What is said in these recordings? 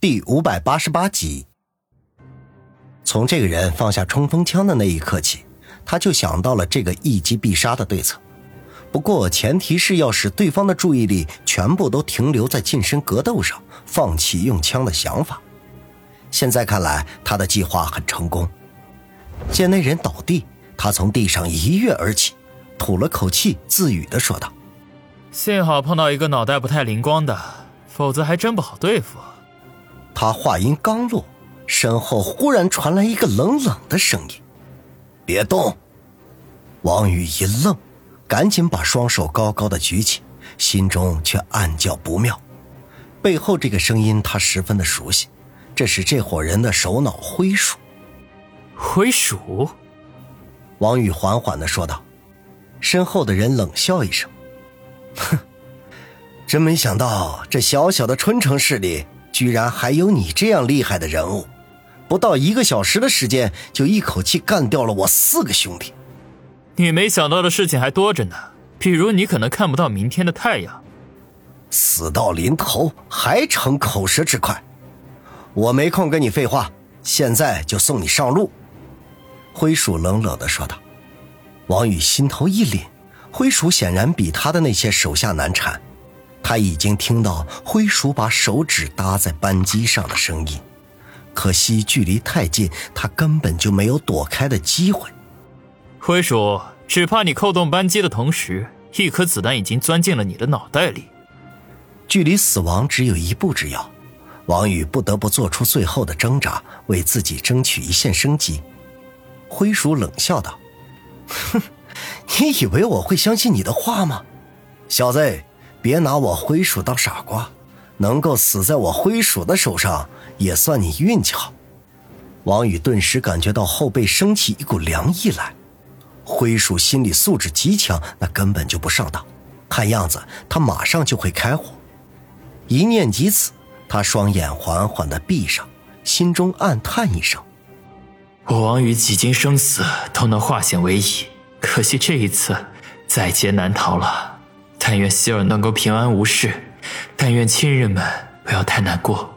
第五百八十八集，从这个人放下冲锋枪的那一刻起，他就想到了这个一击必杀的对策。不过前提是要使对方的注意力全部都停留在近身格斗上，放弃用枪的想法。现在看来，他的计划很成功。见那人倒地，他从地上一跃而起，吐了口气，自语的说道：“幸好碰到一个脑袋不太灵光的，否则还真不好对付。”他话音刚落，身后忽然传来一个冷冷的声音：“别动！”王宇一愣，赶紧把双手高高的举起，心中却暗叫不妙。背后这个声音他十分的熟悉，这是这伙人的首脑灰鼠。灰鼠，王宇缓缓的说道。身后的人冷笑一声：“哼，真没想到这小小的春城市里。”居然还有你这样厉害的人物，不到一个小时的时间就一口气干掉了我四个兄弟。你没想到的事情还多着呢，比如你可能看不到明天的太阳。死到临头还逞口舌之快，我没空跟你废话，现在就送你上路。”灰鼠冷冷的说道。王宇心头一凛，灰鼠显然比他的那些手下难缠。他已经听到灰鼠把手指搭在扳机上的声音，可惜距离太近，他根本就没有躲开的机会。灰鼠，只怕你扣动扳机的同时，一颗子弹已经钻进了你的脑袋里。距离死亡只有一步之遥，王宇不得不做出最后的挣扎，为自己争取一线生机。灰鼠冷笑道：“哼，你以为我会相信你的话吗，小子？”别拿我灰鼠当傻瓜，能够死在我灰鼠的手上，也算你运气好。王宇顿时感觉到后背升起一股凉意来。灰鼠心理素质极强，那根本就不上当。看样子他马上就会开火。一念及此，他双眼缓缓的闭上，心中暗叹一声：“我王宇几经生死都能化险为夷，可惜这一次在劫难逃了。”但愿希尔能够平安无事，但愿亲人们不要太难过。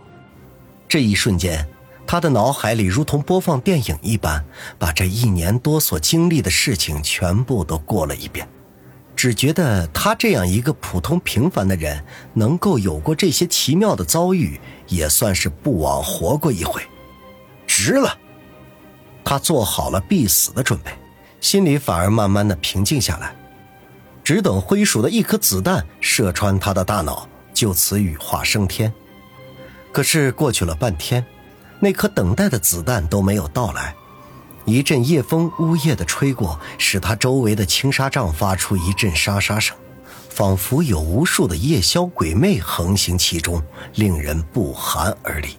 这一瞬间，他的脑海里如同播放电影一般，把这一年多所经历的事情全部都过了一遍。只觉得他这样一个普通平凡的人，能够有过这些奇妙的遭遇，也算是不枉活过一回，值了。他做好了必死的准备，心里反而慢慢的平静下来。只等灰鼠的一颗子弹射穿他的大脑，就此羽化升天。可是过去了半天，那颗等待的子弹都没有到来。一阵夜风呜咽的吹过，使他周围的青纱帐发出一阵沙沙声，仿佛有无数的夜宵鬼魅横行其中，令人不寒而栗。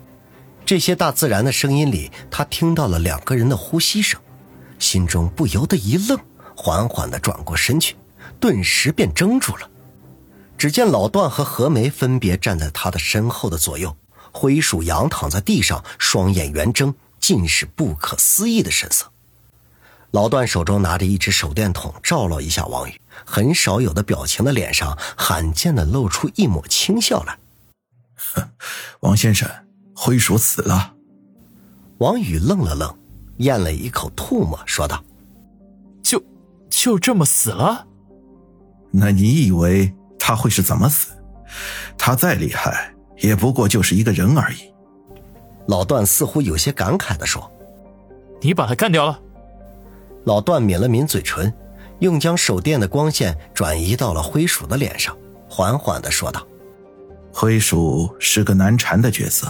这些大自然的声音里，他听到了两个人的呼吸声，心中不由得一愣，缓缓地转过身去。顿时便怔住了，只见老段和何梅分别站在他的身后的左右，灰鼠仰躺在地上，双眼圆睁，尽是不可思议的神色。老段手中拿着一只手电筒，照了一下王宇，很少有的表情的脸上，罕见的露出一抹轻笑来。王先生，灰鼠死了。王宇愣了愣，咽了一口唾沫，说道：“就就这么死了？”那你以为他会是怎么死？他再厉害，也不过就是一个人而已。老段似乎有些感慨的说：“你把他干掉了。”老段抿了抿嘴唇，又将手电的光线转移到了灰鼠的脸上，缓缓的说道：“灰鼠是个难缠的角色，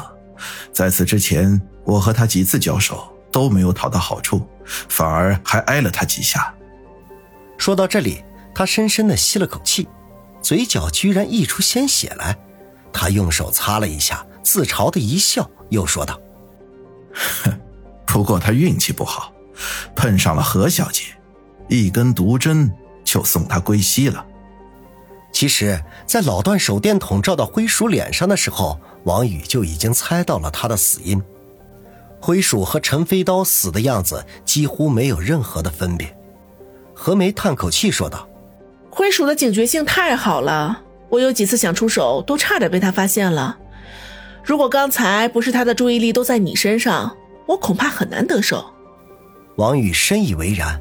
在此之前，我和他几次交手都没有讨到好处，反而还挨了他几下。”说到这里。他深深的吸了口气，嘴角居然溢出鲜血来。他用手擦了一下，自嘲的一笑，又说道：“哼，不过他运气不好，碰上了何小姐，一根毒针就送他归西了。”其实，在老段手电筒照到灰鼠脸上的时候，王宇就已经猜到了他的死因。灰鼠和陈飞刀死的样子几乎没有任何的分别。何梅叹口气说道。灰鼠的警觉性太好了，我有几次想出手，都差点被他发现了。如果刚才不是他的注意力都在你身上，我恐怕很难得手。王宇深以为然。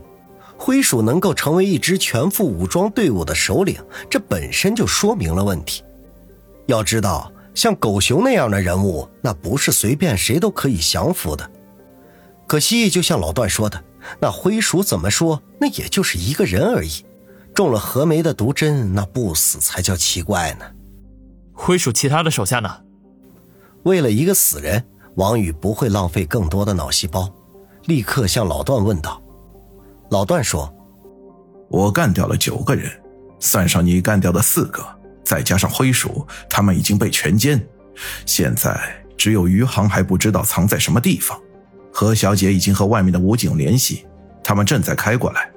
灰鼠能够成为一支全副武装队伍的首领，这本身就说明了问题。要知道，像狗熊那样的人物，那不是随便谁都可以降服的。可惜，就像老段说的，那灰鼠怎么说，那也就是一个人而已。中了何梅的毒针，那不死才叫奇怪呢。灰鼠其他的手下呢？为了一个死人，王宇不会浪费更多的脑细胞，立刻向老段问道。老段说：“我干掉了九个人，算上你干掉的四个，再加上灰鼠，他们已经被全歼。现在只有余杭还不知道藏在什么地方。何小姐已经和外面的武警联系，他们正在开过来。”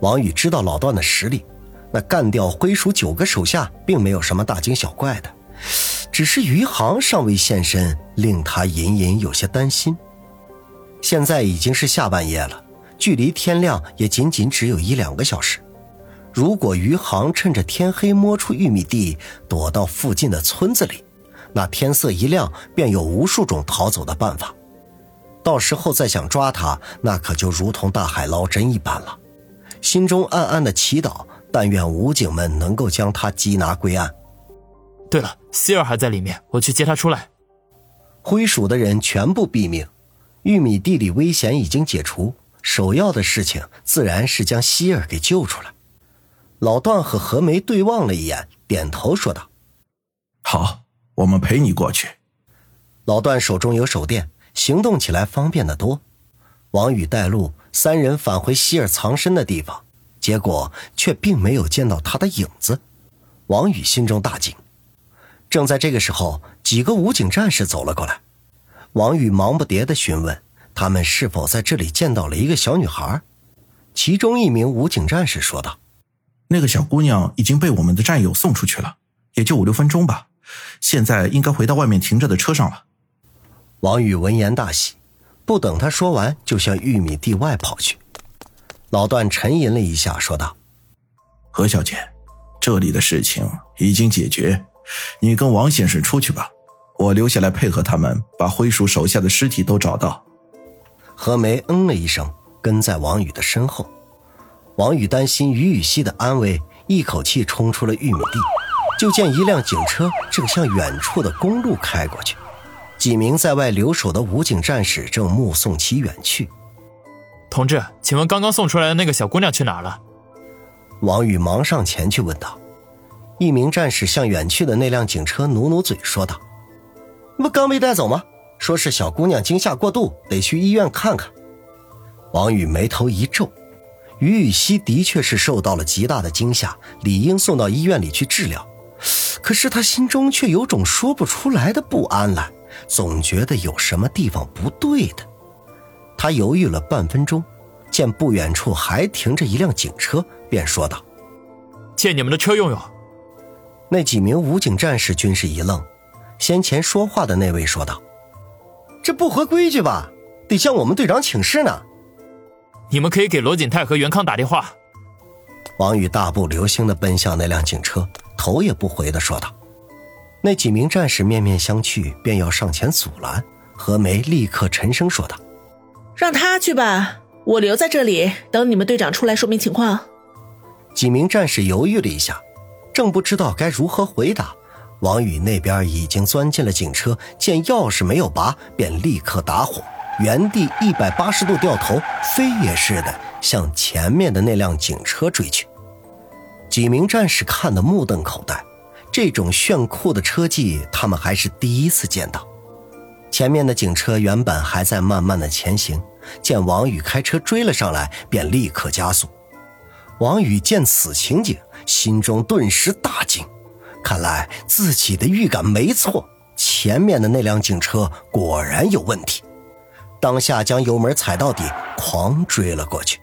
王宇知道老段的实力，那干掉灰鼠九个手下，并没有什么大惊小怪的，只是余杭尚未现身，令他隐隐有些担心。现在已经是下半夜了。距离天亮也仅仅只有一两个小时，如果余杭趁着天黑摸出玉米地，躲到附近的村子里，那天色一亮便有无数种逃走的办法。到时候再想抓他，那可就如同大海捞针一般了。心中暗暗的祈祷，但愿武警们能够将他缉拿归案。对了，希尔还在里面，我去接他出来。灰鼠的人全部毙命，玉米地里危险已经解除。首要的事情自然是将希尔给救出来。老段和何梅对望了一眼，点头说道：“好，我们陪你过去。”老段手中有手电，行动起来方便的多。王宇带路，三人返回希尔藏身的地方，结果却并没有见到他的影子。王宇心中大惊。正在这个时候，几个武警战士走了过来。王宇忙不迭地询问。他们是否在这里见到了一个小女孩？其中一名武警战士说道：“那个小姑娘已经被我们的战友送出去了，也就五六分钟吧。现在应该回到外面停着的车上了。”王宇闻言大喜，不等他说完，就向玉米地外跑去。老段沉吟了一下，说道：“何小姐，这里的事情已经解决，你跟王先生出去吧，我留下来配合他们，把灰鼠手下的尸体都找到。”何梅嗯了一声，跟在王宇的身后。王宇担心于雨溪的安危，一口气冲出了玉米地，就见一辆警车正向远处的公路开过去，几名在外留守的武警战士正目送其远去。同志，请问刚刚送出来的那个小姑娘去哪儿了？王宇忙上前去问道。一名战士向远去的那辆警车努努嘴，说道：“不刚被带走吗？”说是小姑娘惊吓过度，得去医院看看。王宇眉头一皱，于雨溪的确是受到了极大的惊吓，理应送到医院里去治疗。可是他心中却有种说不出来的不安来，总觉得有什么地方不对的。他犹豫了半分钟，见不远处还停着一辆警车，便说道：“借你们的车用用。”那几名武警战士均是一愣，先前说话的那位说道。这不合规矩吧？得向我们队长请示呢。你们可以给罗锦泰和袁康打电话。王宇大步流星的奔向那辆警车，头也不回的说道。那几名战士面面相觑，便要上前阻拦。何梅立刻沉声说道：“让他去吧，我留在这里等你们队长出来说明情况。”几名战士犹豫了一下，正不知道该如何回答。王宇那边已经钻进了警车，见钥匙没有拔，便立刻打火，原地一百八十度掉头，飞也似的向前面的那辆警车追去。几名战士看得目瞪口呆，这种炫酷的车技，他们还是第一次见到。前面的警车原本还在慢慢的前行，见王宇开车追了上来，便立刻加速。王宇见此情景，心中顿时大惊。看来自己的预感没错，前面的那辆警车果然有问题。当下将油门踩到底，狂追了过去。